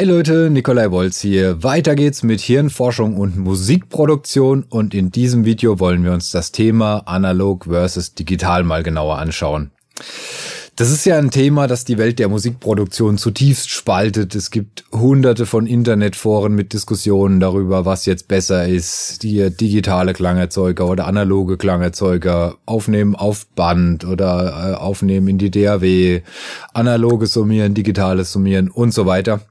Hi Leute, Nikolai Wolz hier. Weiter geht's mit Hirnforschung und Musikproduktion und in diesem Video wollen wir uns das Thema analog versus digital mal genauer anschauen. Das ist ja ein Thema, das die Welt der Musikproduktion zutiefst spaltet. Es gibt hunderte von Internetforen mit Diskussionen darüber, was jetzt besser ist. Die digitale Klangerzeuger oder analoge Klangerzeuger aufnehmen auf Band oder äh, aufnehmen in die DAW, analoges Summieren, digitales Summieren und so weiter.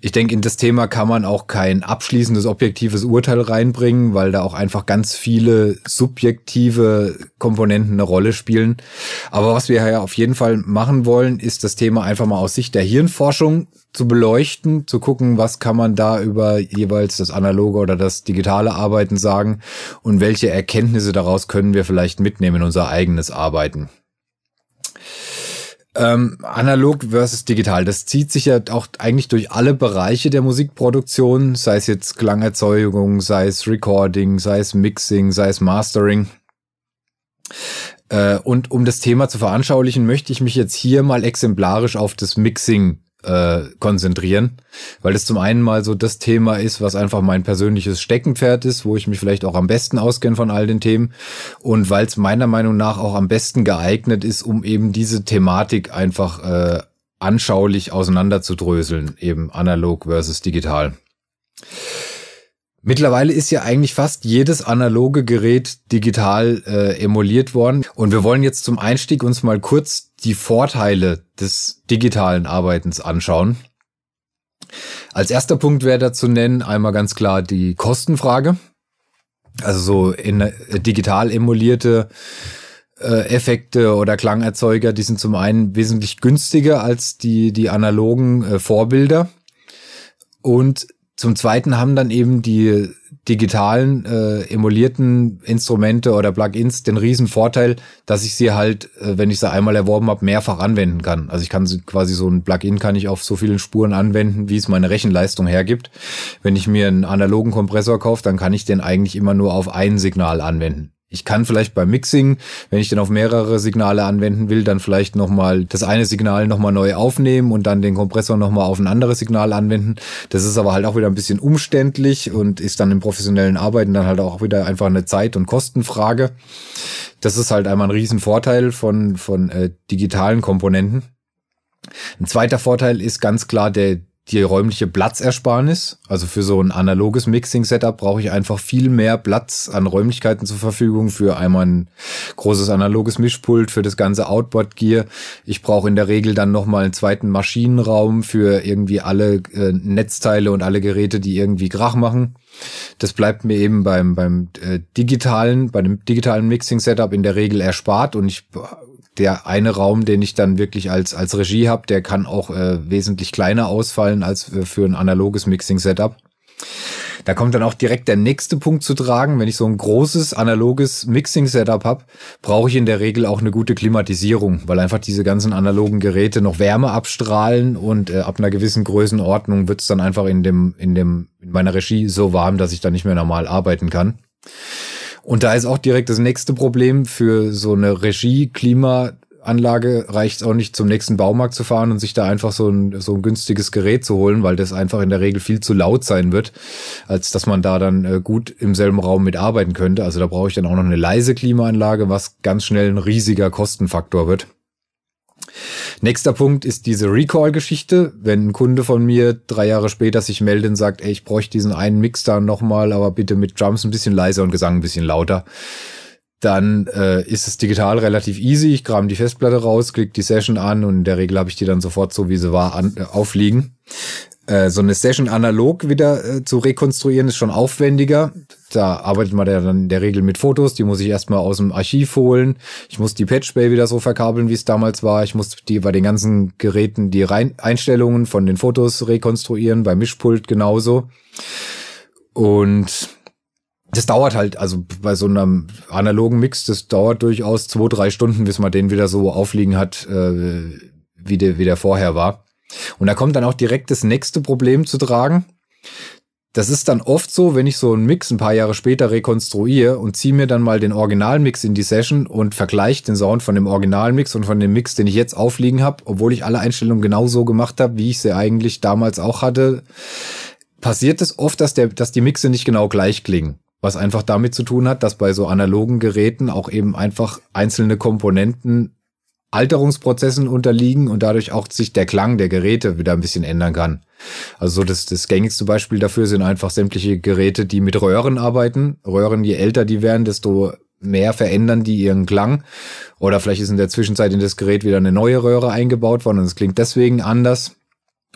Ich denke, in das Thema kann man auch kein abschließendes objektives Urteil reinbringen, weil da auch einfach ganz viele subjektive Komponenten eine Rolle spielen. Aber was wir ja auf jeden Fall machen wollen, ist das Thema einfach mal aus Sicht der Hirnforschung zu beleuchten, zu gucken, was kann man da über jeweils das analoge oder das digitale Arbeiten sagen und welche Erkenntnisse daraus können wir vielleicht mitnehmen in unser eigenes Arbeiten. Ähm, analog versus digital, das zieht sich ja auch eigentlich durch alle Bereiche der Musikproduktion, sei es jetzt Klangerzeugung, sei es Recording, sei es Mixing, sei es Mastering. Äh, und um das Thema zu veranschaulichen, möchte ich mich jetzt hier mal exemplarisch auf das Mixing äh, konzentrieren, weil das zum einen mal so das Thema ist, was einfach mein persönliches Steckenpferd ist, wo ich mich vielleicht auch am besten auskenne von all den Themen und weil es meiner Meinung nach auch am besten geeignet ist, um eben diese Thematik einfach äh, anschaulich auseinanderzudröseln, eben analog versus digital. Mittlerweile ist ja eigentlich fast jedes analoge Gerät digital äh, emuliert worden. Und wir wollen jetzt zum Einstieg uns mal kurz die Vorteile des digitalen Arbeitens anschauen. Als erster Punkt wäre da zu nennen einmal ganz klar die Kostenfrage. Also so in äh, digital emulierte äh, Effekte oder Klangerzeuger, die sind zum einen wesentlich günstiger als die, die analogen äh, Vorbilder. Und zum Zweiten haben dann eben die digitalen äh, emulierten Instrumente oder Plugins den riesen Vorteil, dass ich sie halt, äh, wenn ich sie einmal erworben habe, mehrfach anwenden kann. Also ich kann sie quasi so ein Plugin kann ich auf so vielen Spuren anwenden, wie es meine Rechenleistung hergibt. Wenn ich mir einen analogen Kompressor kaufe, dann kann ich den eigentlich immer nur auf ein Signal anwenden. Ich kann vielleicht beim Mixing, wenn ich den auf mehrere Signale anwenden will, dann vielleicht nochmal das eine Signal nochmal neu aufnehmen und dann den Kompressor nochmal auf ein anderes Signal anwenden. Das ist aber halt auch wieder ein bisschen umständlich und ist dann im professionellen Arbeiten dann halt auch wieder einfach eine Zeit- und Kostenfrage. Das ist halt einmal ein Riesenvorteil von, von äh, digitalen Komponenten. Ein zweiter Vorteil ist ganz klar der, die räumliche Platzersparnis. Also für so ein analoges Mixing-Setup brauche ich einfach viel mehr Platz an Räumlichkeiten zur Verfügung für einmal ein großes analoges Mischpult, für das ganze Outboard-Gear. Ich brauche in der Regel dann nochmal einen zweiten Maschinenraum für irgendwie alle äh, Netzteile und alle Geräte, die irgendwie Krach machen. Das bleibt mir eben beim, beim äh, digitalen, bei dem digitalen Mixing-Setup in der Regel erspart und ich der eine Raum, den ich dann wirklich als, als Regie habe, der kann auch äh, wesentlich kleiner ausfallen als für ein analoges Mixing-Setup. Da kommt dann auch direkt der nächste Punkt zu tragen. Wenn ich so ein großes analoges Mixing-Setup habe, brauche ich in der Regel auch eine gute Klimatisierung, weil einfach diese ganzen analogen Geräte noch Wärme abstrahlen und äh, ab einer gewissen Größenordnung wird es dann einfach in dem, in dem, in meiner Regie so warm, dass ich da nicht mehr normal arbeiten kann. Und da ist auch direkt das nächste Problem für so eine Regie-Klima- Anlage reicht es auch nicht zum nächsten Baumarkt zu fahren und sich da einfach so ein, so ein günstiges Gerät zu holen, weil das einfach in der Regel viel zu laut sein wird, als dass man da dann äh, gut im selben Raum mitarbeiten könnte. Also da brauche ich dann auch noch eine leise Klimaanlage, was ganz schnell ein riesiger Kostenfaktor wird. Nächster Punkt ist diese Recall-Geschichte. Wenn ein Kunde von mir drei Jahre später sich meldet und sagt, ey, ich bräuchte diesen einen Mix da nochmal, aber bitte mit Drums ein bisschen leiser und Gesang ein bisschen lauter, dann äh, ist es digital relativ easy. Ich kram die Festplatte raus, klick die Session an und in der Regel habe ich die dann sofort so, wie sie war, an, äh, aufliegen. Äh, so eine Session analog wieder äh, zu rekonstruieren ist schon aufwendiger. Da arbeitet man ja dann in der Regel mit Fotos, die muss ich erstmal aus dem Archiv holen. Ich muss die Patch Bay wieder so verkabeln, wie es damals war. Ich muss die bei den ganzen Geräten die Rein Einstellungen von den Fotos rekonstruieren, beim Mischpult genauso. Und das dauert halt, also bei so einem analogen Mix, das dauert durchaus zwei, drei Stunden, bis man den wieder so aufliegen hat, äh, wie, der, wie der vorher war. Und da kommt dann auch direkt das nächste Problem zu tragen. das ist dann oft so, wenn ich so einen Mix ein paar Jahre später rekonstruiere und ziehe mir dann mal den Originalmix in die Session und vergleiche den Sound von dem Originalmix und von dem Mix, den ich jetzt aufliegen habe, obwohl ich alle Einstellungen genau so gemacht habe, wie ich sie eigentlich damals auch hatte, passiert es oft, dass, der, dass die Mixe nicht genau gleich klingen. Was einfach damit zu tun hat, dass bei so analogen Geräten auch eben einfach einzelne Komponenten Alterungsprozessen unterliegen und dadurch auch sich der Klang der Geräte wieder ein bisschen ändern kann. Also so das, das gängigste Beispiel dafür sind einfach sämtliche Geräte, die mit Röhren arbeiten. Röhren, je älter die werden, desto mehr verändern die ihren Klang. Oder vielleicht ist in der Zwischenzeit in das Gerät wieder eine neue Röhre eingebaut worden und es klingt deswegen anders.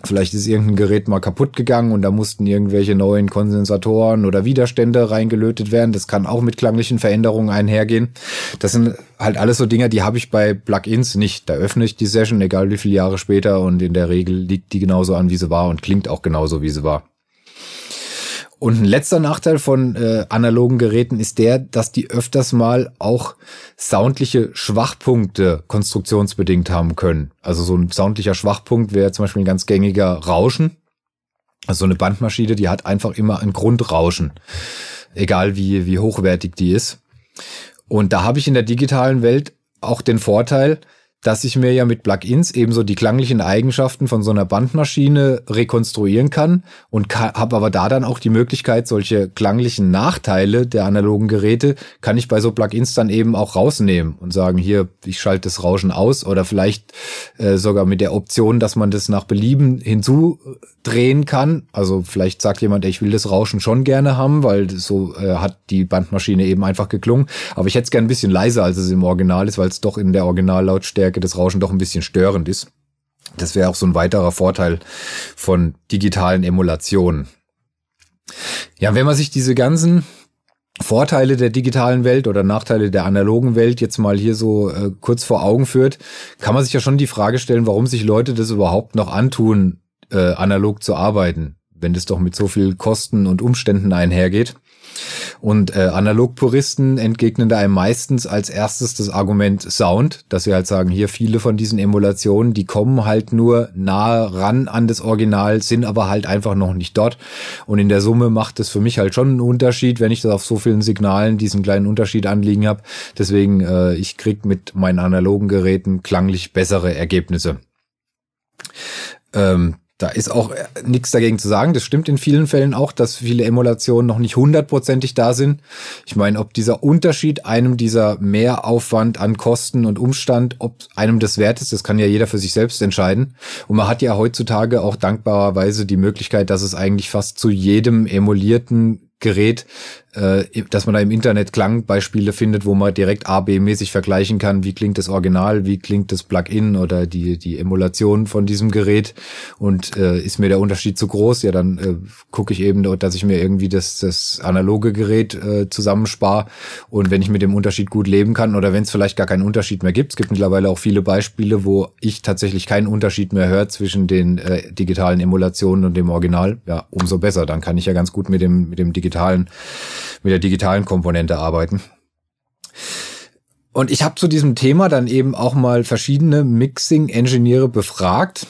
Vielleicht ist irgendein Gerät mal kaputt gegangen und da mussten irgendwelche neuen Kondensatoren oder Widerstände reingelötet werden. Das kann auch mit klanglichen Veränderungen einhergehen. Das sind halt alles so Dinge, die habe ich bei Plugins nicht. Da öffne ich die Session, egal wie viele Jahre später und in der Regel liegt die genauso an, wie sie war und klingt auch genauso, wie sie war. Und ein letzter Nachteil von äh, analogen Geräten ist der, dass die öfters mal auch soundliche Schwachpunkte konstruktionsbedingt haben können. Also so ein soundlicher Schwachpunkt wäre zum Beispiel ein ganz gängiger Rauschen. Also so eine Bandmaschine, die hat einfach immer ein Grundrauschen. Egal wie, wie hochwertig die ist. Und da habe ich in der digitalen Welt auch den Vorteil, dass ich mir ja mit Plugins ebenso die klanglichen Eigenschaften von so einer Bandmaschine rekonstruieren kann und habe aber da dann auch die Möglichkeit, solche klanglichen Nachteile der analogen Geräte kann ich bei so Plugins dann eben auch rausnehmen und sagen, hier, ich schalte das Rauschen aus oder vielleicht äh, sogar mit der Option, dass man das nach Belieben hinzudrehen kann. Also vielleicht sagt jemand, ich will das Rauschen schon gerne haben, weil so äh, hat die Bandmaschine eben einfach geklungen. Aber ich hätte es gern ein bisschen leiser, als es im Original ist, weil es doch in der Originallautstärke Lautstärke des Rauschen doch ein bisschen störend ist. Das wäre auch so ein weiterer Vorteil von digitalen Emulationen. Ja, wenn man sich diese ganzen Vorteile der digitalen Welt oder Nachteile der analogen Welt jetzt mal hier so äh, kurz vor Augen führt, kann man sich ja schon die Frage stellen, warum sich Leute das überhaupt noch antun, äh, analog zu arbeiten, wenn das doch mit so viel Kosten und Umständen einhergeht. Und äh, Analogpuristen entgegnen da einem meistens als erstes das Argument Sound, dass sie halt sagen, hier viele von diesen Emulationen, die kommen halt nur nahe ran an das Original, sind aber halt einfach noch nicht dort. Und in der Summe macht es für mich halt schon einen Unterschied, wenn ich das auf so vielen Signalen diesen kleinen Unterschied anliegen habe. Deswegen, äh, ich krieg mit meinen analogen Geräten klanglich bessere Ergebnisse. Ähm, da ist auch äh, nichts dagegen zu sagen. Das stimmt in vielen Fällen auch, dass viele Emulationen noch nicht hundertprozentig da sind. Ich meine, ob dieser Unterschied einem dieser Mehraufwand an Kosten und Umstand, ob einem das wert ist, das kann ja jeder für sich selbst entscheiden. Und man hat ja heutzutage auch dankbarerweise die Möglichkeit, dass es eigentlich fast zu jedem emulierten Gerät dass man da im Internet Klangbeispiele findet, wo man direkt A-B-mäßig vergleichen kann, wie klingt das Original, wie klingt das Plugin oder die, die Emulation von diesem Gerät. Und äh, ist mir der Unterschied zu groß, ja, dann äh, gucke ich eben, dass ich mir irgendwie das, das analoge Gerät äh, zusammenspare und wenn ich mit dem Unterschied gut leben kann oder wenn es vielleicht gar keinen Unterschied mehr gibt, es gibt mittlerweile auch viele Beispiele, wo ich tatsächlich keinen Unterschied mehr höre zwischen den äh, digitalen Emulationen und dem Original, ja, umso besser, dann kann ich ja ganz gut mit dem, mit dem digitalen mit der digitalen Komponente arbeiten. Und ich habe zu diesem Thema dann eben auch mal verschiedene Mixing-Ingenieure befragt.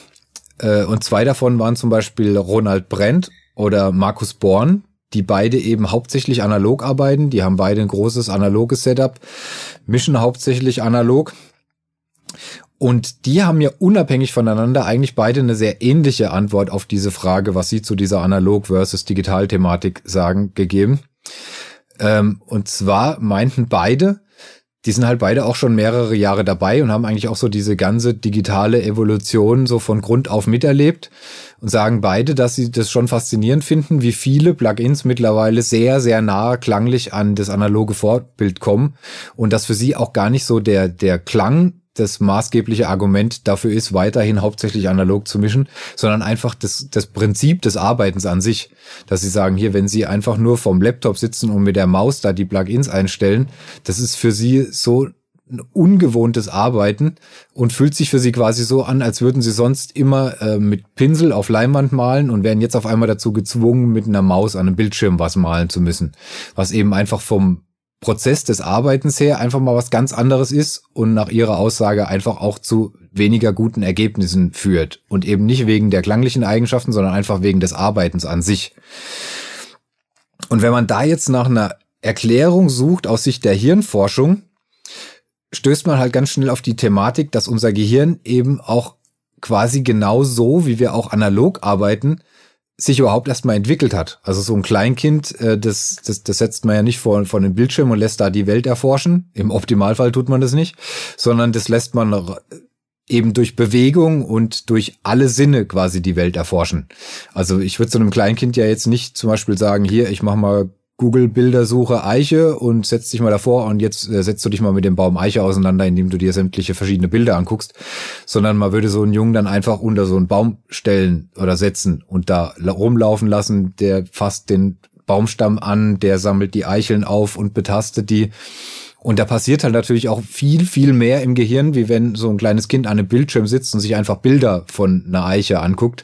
Äh, und zwei davon waren zum Beispiel Ronald Brent oder Markus Born, die beide eben hauptsächlich analog arbeiten. Die haben beide ein großes analoges Setup, mischen hauptsächlich analog. Und die haben ja unabhängig voneinander eigentlich beide eine sehr ähnliche Antwort auf diese Frage, was sie zu dieser analog versus digital Thematik sagen, gegeben. Ähm, und zwar meinten beide, die sind halt beide auch schon mehrere Jahre dabei und haben eigentlich auch so diese ganze digitale Evolution so von Grund auf miterlebt und sagen beide, dass sie das schon faszinierend finden, wie viele Plugins mittlerweile sehr, sehr nah klanglich an das analoge Vorbild kommen und dass für sie auch gar nicht so der, der Klang das maßgebliche Argument dafür ist, weiterhin hauptsächlich analog zu mischen, sondern einfach das, das Prinzip des Arbeitens an sich. Dass sie sagen, hier, wenn sie einfach nur vom Laptop sitzen und mit der Maus da die Plugins einstellen, das ist für sie so ein ungewohntes Arbeiten und fühlt sich für sie quasi so an, als würden sie sonst immer äh, mit Pinsel auf Leinwand malen und wären jetzt auf einmal dazu gezwungen, mit einer Maus an einem Bildschirm was malen zu müssen. Was eben einfach vom Prozess des Arbeitens her einfach mal was ganz anderes ist und nach ihrer Aussage einfach auch zu weniger guten Ergebnissen führt. Und eben nicht wegen der klanglichen Eigenschaften, sondern einfach wegen des Arbeitens an sich. Und wenn man da jetzt nach einer Erklärung sucht aus Sicht der Hirnforschung, stößt man halt ganz schnell auf die Thematik, dass unser Gehirn eben auch quasi genau so, wie wir auch analog arbeiten, sich überhaupt erstmal entwickelt hat. Also so ein Kleinkind, äh, das, das, das setzt man ja nicht vor, vor den Bildschirm und lässt da die Welt erforschen. Im Optimalfall tut man das nicht, sondern das lässt man eben durch Bewegung und durch alle Sinne quasi die Welt erforschen. Also ich würde so einem Kleinkind ja jetzt nicht zum Beispiel sagen, hier, ich mache mal Google-Bildersuche Eiche und setz dich mal davor und jetzt äh, setzt du dich mal mit dem Baum Eiche auseinander, indem du dir sämtliche verschiedene Bilder anguckst, sondern man würde so einen Jungen dann einfach unter so einen Baum stellen oder setzen und da rumlaufen lassen, der fasst den Baumstamm an, der sammelt die Eicheln auf und betastet die. Und da passiert halt natürlich auch viel, viel mehr im Gehirn, wie wenn so ein kleines Kind an einem Bildschirm sitzt und sich einfach Bilder von einer Eiche anguckt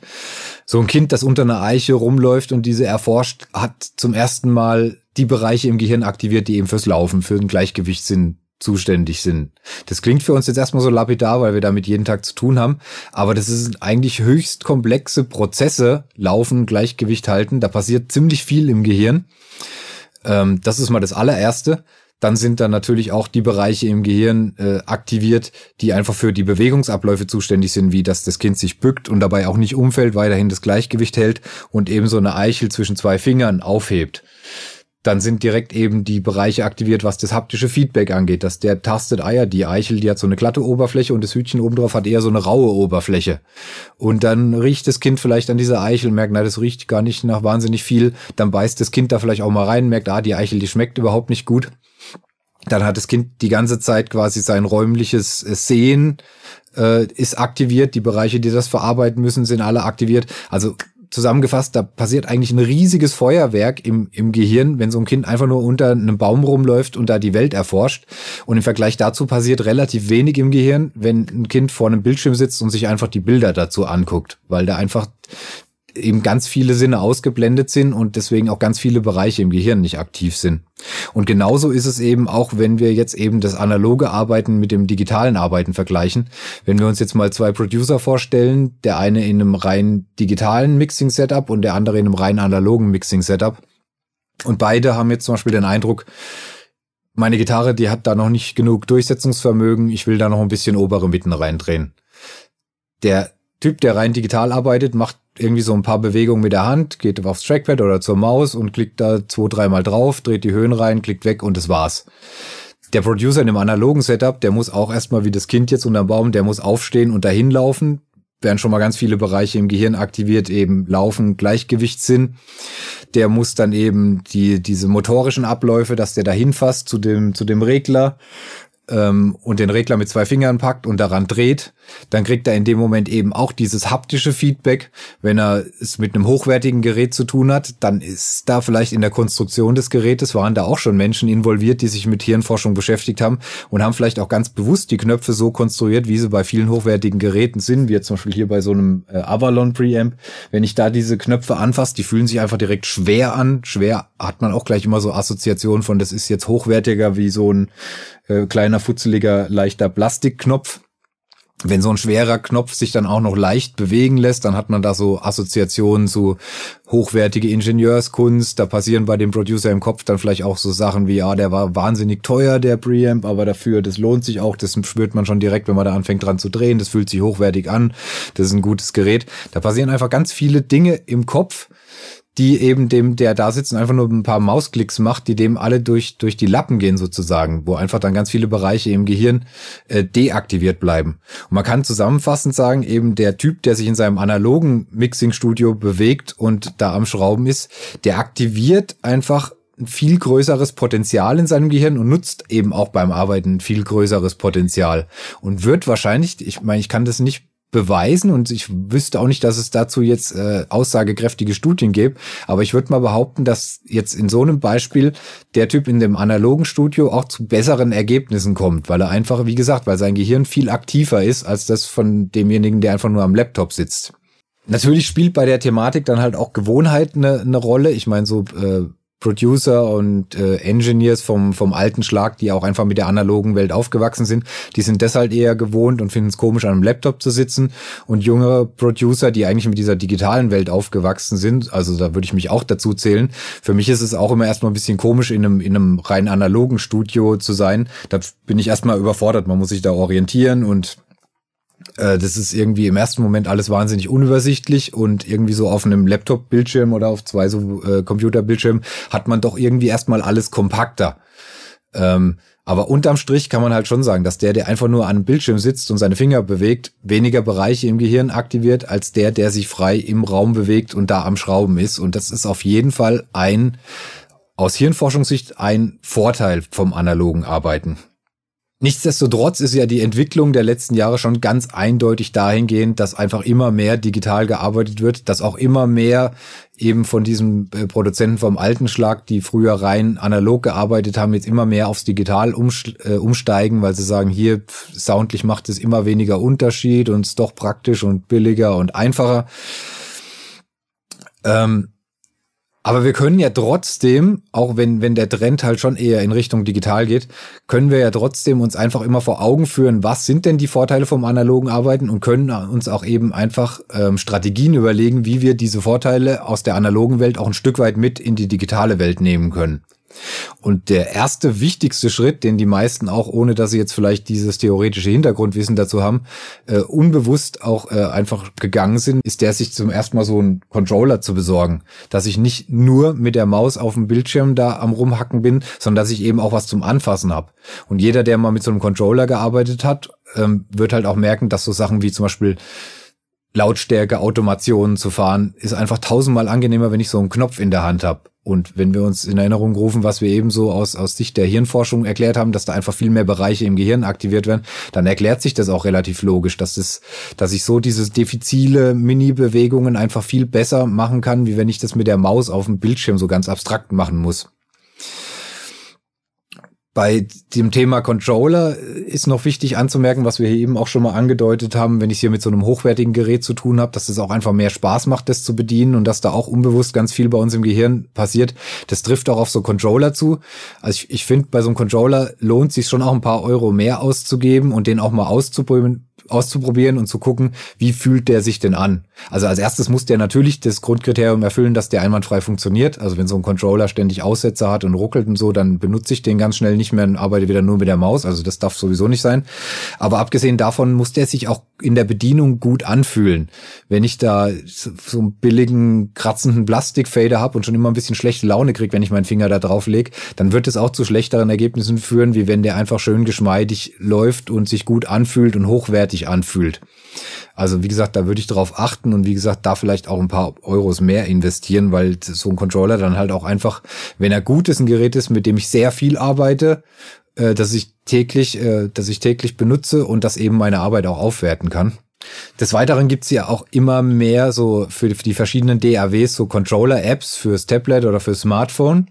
so ein Kind, das unter einer Eiche rumläuft und diese erforscht, hat zum ersten Mal die Bereiche im Gehirn aktiviert, die eben fürs Laufen, für den Gleichgewichtssinn zuständig sind. Das klingt für uns jetzt erstmal so lapidar, weil wir damit jeden Tag zu tun haben, aber das sind eigentlich höchst komplexe Prozesse, Laufen, Gleichgewicht halten, da passiert ziemlich viel im Gehirn. Ähm, das ist mal das allererste dann sind da natürlich auch die Bereiche im Gehirn äh, aktiviert, die einfach für die Bewegungsabläufe zuständig sind, wie dass das Kind sich bückt und dabei auch nicht umfällt, weiterhin das Gleichgewicht hält und eben so eine Eichel zwischen zwei Fingern aufhebt. Dann sind direkt eben die Bereiche aktiviert, was das haptische Feedback angeht, dass der tastet Eier, die Eichel, die hat so eine glatte Oberfläche und das Hütchen oben drauf hat eher so eine raue Oberfläche. Und dann riecht das Kind vielleicht an dieser Eichel, merkt, na, das riecht gar nicht nach wahnsinnig viel. Dann beißt das Kind da vielleicht auch mal rein, merkt, ah, die Eichel, die schmeckt überhaupt nicht gut dann hat das Kind die ganze Zeit quasi sein räumliches äh, Sehen äh, ist aktiviert. Die Bereiche, die das verarbeiten müssen, sind alle aktiviert. Also zusammengefasst, da passiert eigentlich ein riesiges Feuerwerk im, im Gehirn, wenn so ein Kind einfach nur unter einem Baum rumläuft und da die Welt erforscht. Und im Vergleich dazu passiert relativ wenig im Gehirn, wenn ein Kind vor einem Bildschirm sitzt und sich einfach die Bilder dazu anguckt, weil da einfach eben ganz viele Sinne ausgeblendet sind und deswegen auch ganz viele Bereiche im Gehirn nicht aktiv sind. Und genauso ist es eben auch, wenn wir jetzt eben das analoge Arbeiten mit dem digitalen Arbeiten vergleichen. Wenn wir uns jetzt mal zwei Producer vorstellen, der eine in einem rein digitalen Mixing-Setup und der andere in einem rein analogen Mixing-Setup. Und beide haben jetzt zum Beispiel den Eindruck, meine Gitarre, die hat da noch nicht genug Durchsetzungsvermögen, ich will da noch ein bisschen obere Mitten reindrehen. Der Typ, der rein digital arbeitet, macht irgendwie so ein paar Bewegungen mit der Hand, geht aufs Trackpad oder zur Maus und klickt da zwei, dreimal drauf, dreht die Höhen rein, klickt weg und das war's. Der Producer in dem analogen Setup, der muss auch erstmal wie das Kind jetzt unterm Baum, der muss aufstehen und dahin laufen, werden schon mal ganz viele Bereiche im Gehirn aktiviert, eben Laufen, Gleichgewichtssinn. Der muss dann eben die, diese motorischen Abläufe, dass der dahin fasst zu dem, zu dem Regler ähm, und den Regler mit zwei Fingern packt und daran dreht, dann kriegt er in dem Moment eben auch dieses haptische Feedback. Wenn er es mit einem hochwertigen Gerät zu tun hat, dann ist da vielleicht in der Konstruktion des Gerätes waren da auch schon Menschen involviert, die sich mit Hirnforschung beschäftigt haben und haben vielleicht auch ganz bewusst die Knöpfe so konstruiert, wie sie bei vielen hochwertigen Geräten sind, wie jetzt zum Beispiel hier bei so einem äh, Avalon Preamp. Wenn ich da diese Knöpfe anfasse, die fühlen sich einfach direkt schwer an. Schwer hat man auch gleich immer so Assoziationen von, das ist jetzt hochwertiger wie so ein äh, kleiner, futzeliger, leichter Plastikknopf wenn so ein schwerer Knopf sich dann auch noch leicht bewegen lässt, dann hat man da so Assoziationen zu hochwertige Ingenieurskunst. Da passieren bei dem Producer im Kopf dann vielleicht auch so Sachen wie, ja, der war wahnsinnig teuer, der Preamp, aber dafür, das lohnt sich auch. Das spürt man schon direkt, wenn man da anfängt dran zu drehen. Das fühlt sich hochwertig an. Das ist ein gutes Gerät. Da passieren einfach ganz viele Dinge im Kopf, die eben dem, der da sitzt und einfach nur ein paar Mausklicks macht, die dem alle durch, durch die Lappen gehen sozusagen, wo einfach dann ganz viele Bereiche im Gehirn äh, deaktiviert bleiben. Und man kann zusammenfassend sagen, eben der Typ, der sich in seinem analogen Mixing-Studio bewegt und da am Schrauben ist, der aktiviert einfach ein viel größeres Potenzial in seinem Gehirn und nutzt eben auch beim Arbeiten ein viel größeres Potenzial und wird wahrscheinlich, ich meine, ich kann das nicht beweisen und ich wüsste auch nicht, dass es dazu jetzt äh, aussagekräftige Studien gibt, aber ich würde mal behaupten, dass jetzt in so einem Beispiel der Typ in dem analogen Studio auch zu besseren Ergebnissen kommt, weil er einfach, wie gesagt, weil sein Gehirn viel aktiver ist als das von demjenigen, der einfach nur am Laptop sitzt. Natürlich spielt bei der Thematik dann halt auch Gewohnheit eine, eine Rolle. Ich meine, so äh, Producer und äh, Engineers vom, vom alten Schlag, die auch einfach mit der analogen Welt aufgewachsen sind, die sind deshalb eher gewohnt und finden es komisch, an einem Laptop zu sitzen. Und jüngere Producer, die eigentlich mit dieser digitalen Welt aufgewachsen sind, also da würde ich mich auch dazu zählen. Für mich ist es auch immer erstmal ein bisschen komisch, in einem, in einem rein analogen Studio zu sein. Da bin ich erstmal überfordert. Man muss sich da orientieren und äh, das ist irgendwie im ersten Moment alles wahnsinnig unübersichtlich und irgendwie so auf einem Laptop-Bildschirm oder auf zwei so äh, Computerbildschirmen hat man doch irgendwie erstmal alles kompakter. Ähm, aber unterm Strich kann man halt schon sagen, dass der, der einfach nur an einem Bildschirm sitzt und seine Finger bewegt, weniger Bereiche im Gehirn aktiviert, als der, der sich frei im Raum bewegt und da am Schrauben ist. Und das ist auf jeden Fall ein, aus Hirnforschungssicht, ein Vorteil vom analogen Arbeiten. Nichtsdestotrotz ist ja die Entwicklung der letzten Jahre schon ganz eindeutig dahingehend, dass einfach immer mehr digital gearbeitet wird, dass auch immer mehr eben von diesen äh, Produzenten vom alten Schlag, die früher rein analog gearbeitet haben, jetzt immer mehr aufs Digital äh, umsteigen, weil sie sagen, hier soundlich macht es immer weniger Unterschied und ist doch praktisch und billiger und einfacher. Ähm, aber wir können ja trotzdem, auch wenn, wenn der Trend halt schon eher in Richtung digital geht, können wir ja trotzdem uns einfach immer vor Augen führen, was sind denn die Vorteile vom analogen Arbeiten und können uns auch eben einfach ähm, Strategien überlegen, wie wir diese Vorteile aus der analogen Welt auch ein Stück weit mit in die digitale Welt nehmen können. Und der erste wichtigste Schritt, den die meisten auch, ohne dass sie jetzt vielleicht dieses theoretische Hintergrundwissen dazu haben, äh, unbewusst auch äh, einfach gegangen sind, ist der, sich zum ersten Mal so einen Controller zu besorgen. Dass ich nicht nur mit der Maus auf dem Bildschirm da am rumhacken bin, sondern dass ich eben auch was zum Anfassen habe. Und jeder, der mal mit so einem Controller gearbeitet hat, ähm, wird halt auch merken, dass so Sachen wie zum Beispiel Lautstärke, Automationen zu fahren, ist einfach tausendmal angenehmer, wenn ich so einen Knopf in der Hand habe. Und wenn wir uns in Erinnerung rufen, was wir eben so aus, aus Sicht der Hirnforschung erklärt haben, dass da einfach viel mehr Bereiche im Gehirn aktiviert werden, dann erklärt sich das auch relativ logisch, dass es, dass ich so diese diffizile Mini-Bewegungen einfach viel besser machen kann, wie wenn ich das mit der Maus auf dem Bildschirm so ganz abstrakt machen muss. Bei dem Thema Controller ist noch wichtig anzumerken, was wir hier eben auch schon mal angedeutet haben, wenn ich hier mit so einem hochwertigen Gerät zu tun habe, dass es auch einfach mehr Spaß macht, das zu bedienen und dass da auch unbewusst ganz viel bei uns im Gehirn passiert. Das trifft auch auf so Controller zu. Also ich, ich finde, bei so einem Controller lohnt sich schon auch ein paar Euro mehr auszugeben und den auch mal auszuprobieren, auszuprobieren und zu gucken, wie fühlt der sich denn an. Also als erstes muss der natürlich das Grundkriterium erfüllen, dass der einwandfrei funktioniert. Also wenn so ein Controller ständig Aussetzer hat und ruckelt und so, dann benutze ich den ganz schnell nicht mehr und arbeite wieder nur mit der Maus. Also das darf sowieso nicht sein. Aber abgesehen davon muss der sich auch in der Bedienung gut anfühlen. Wenn ich da so einen billigen, kratzenden Plastikfader habe und schon immer ein bisschen schlechte Laune kriege, wenn ich meinen Finger da drauf lege, dann wird es auch zu schlechteren Ergebnissen führen, wie wenn der einfach schön geschmeidig läuft und sich gut anfühlt und hochwertig anfühlt. Also wie gesagt, da würde ich darauf achten und wie gesagt, da vielleicht auch ein paar Euros mehr investieren, weil so ein Controller dann halt auch einfach, wenn er gut ist, ein Gerät ist, mit dem ich sehr viel arbeite, äh, dass ich täglich, äh, dass ich täglich benutze und das eben meine Arbeit auch aufwerten kann. Des Weiteren gibt's ja auch immer mehr so für die verschiedenen DAWs so Controller-Apps fürs Tablet oder fürs Smartphone.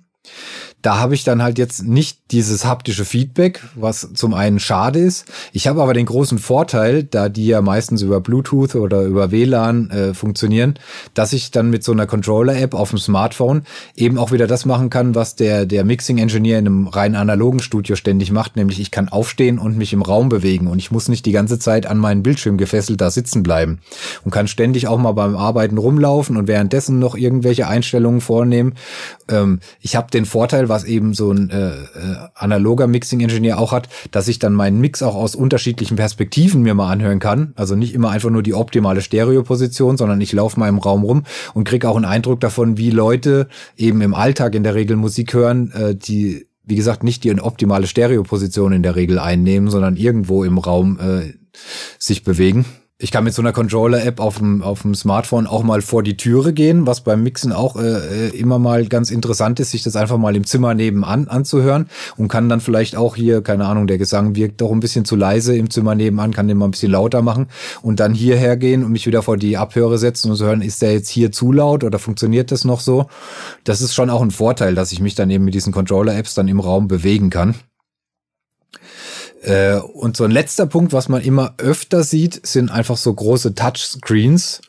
Da habe ich dann halt jetzt nicht dieses haptische Feedback, was zum einen schade ist. Ich habe aber den großen Vorteil, da die ja meistens über Bluetooth oder über WLAN äh, funktionieren, dass ich dann mit so einer Controller-App auf dem Smartphone eben auch wieder das machen kann, was der, der Mixing-Engineer in einem rein analogen Studio ständig macht, nämlich ich kann aufstehen und mich im Raum bewegen und ich muss nicht die ganze Zeit an meinen Bildschirm gefesselt da sitzen bleiben und kann ständig auch mal beim Arbeiten rumlaufen und währenddessen noch irgendwelche Einstellungen vornehmen. Ähm, ich habe den Vorteil, was eben so ein äh, äh, analoger Mixing-Engineer auch hat, dass ich dann meinen Mix auch aus unterschiedlichen Perspektiven mir mal anhören kann. Also nicht immer einfach nur die optimale Stereoposition, sondern ich laufe mal im Raum rum und kriege auch einen Eindruck davon, wie Leute eben im Alltag in der Regel Musik hören, äh, die wie gesagt, nicht die optimale Stereoposition in der Regel einnehmen, sondern irgendwo im Raum äh, sich bewegen. Ich kann mit so einer Controller-App auf dem, auf dem Smartphone auch mal vor die Türe gehen, was beim Mixen auch äh, äh, immer mal ganz interessant ist, sich das einfach mal im Zimmer nebenan anzuhören und kann dann vielleicht auch hier, keine Ahnung, der Gesang wirkt doch ein bisschen zu leise im Zimmer nebenan, kann den mal ein bisschen lauter machen und dann hierher gehen und mich wieder vor die Abhöre setzen und so hören, ist der jetzt hier zu laut oder funktioniert das noch so? Das ist schon auch ein Vorteil, dass ich mich dann eben mit diesen Controller-Apps dann im Raum bewegen kann. Äh, und so ein letzter Punkt, was man immer öfter sieht, sind einfach so große Touchscreens.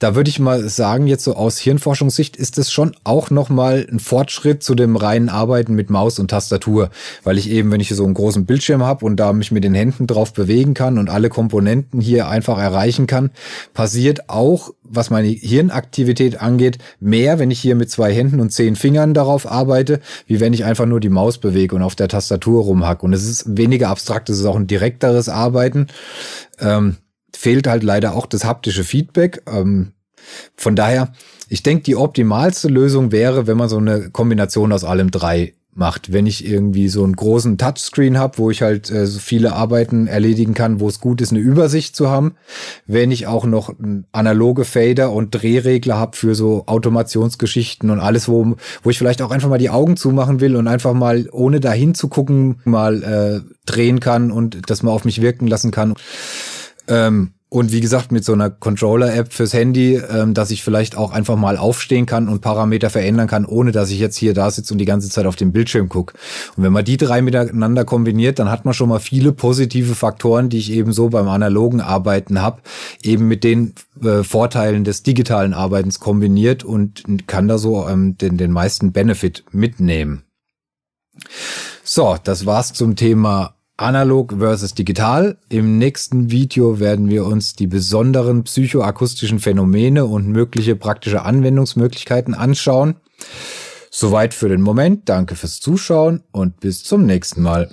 Da würde ich mal sagen, jetzt so aus Hirnforschungssicht ist es schon auch nochmal ein Fortschritt zu dem reinen Arbeiten mit Maus und Tastatur, weil ich eben, wenn ich so einen großen Bildschirm habe und da mich mit den Händen drauf bewegen kann und alle Komponenten hier einfach erreichen kann, passiert auch, was meine Hirnaktivität angeht, mehr, wenn ich hier mit zwei Händen und zehn Fingern darauf arbeite, wie wenn ich einfach nur die Maus bewege und auf der Tastatur rumhack. Und es ist weniger abstrakt, es ist auch ein direkteres Arbeiten. Ähm, fehlt halt leider auch das haptische Feedback. Ähm, von daher, ich denke, die optimalste Lösung wäre, wenn man so eine Kombination aus allem drei macht. Wenn ich irgendwie so einen großen Touchscreen habe, wo ich halt äh, so viele Arbeiten erledigen kann, wo es gut ist, eine Übersicht zu haben. Wenn ich auch noch analoge Fader und Drehregler habe für so Automationsgeschichten und alles, wo, wo ich vielleicht auch einfach mal die Augen zumachen will und einfach mal, ohne dahin zu gucken, mal äh, drehen kann und das mal auf mich wirken lassen kann. Ähm, und wie gesagt, mit so einer Controller-App fürs Handy, ähm, dass ich vielleicht auch einfach mal aufstehen kann und Parameter verändern kann, ohne dass ich jetzt hier da sitze und die ganze Zeit auf dem Bildschirm gucke. Und wenn man die drei miteinander kombiniert, dann hat man schon mal viele positive Faktoren, die ich eben so beim analogen Arbeiten habe, eben mit den äh, Vorteilen des digitalen Arbeitens kombiniert und kann da so ähm, den, den meisten Benefit mitnehmen. So, das war's zum Thema Analog versus digital. Im nächsten Video werden wir uns die besonderen psychoakustischen Phänomene und mögliche praktische Anwendungsmöglichkeiten anschauen. Soweit für den Moment. Danke fürs Zuschauen und bis zum nächsten Mal.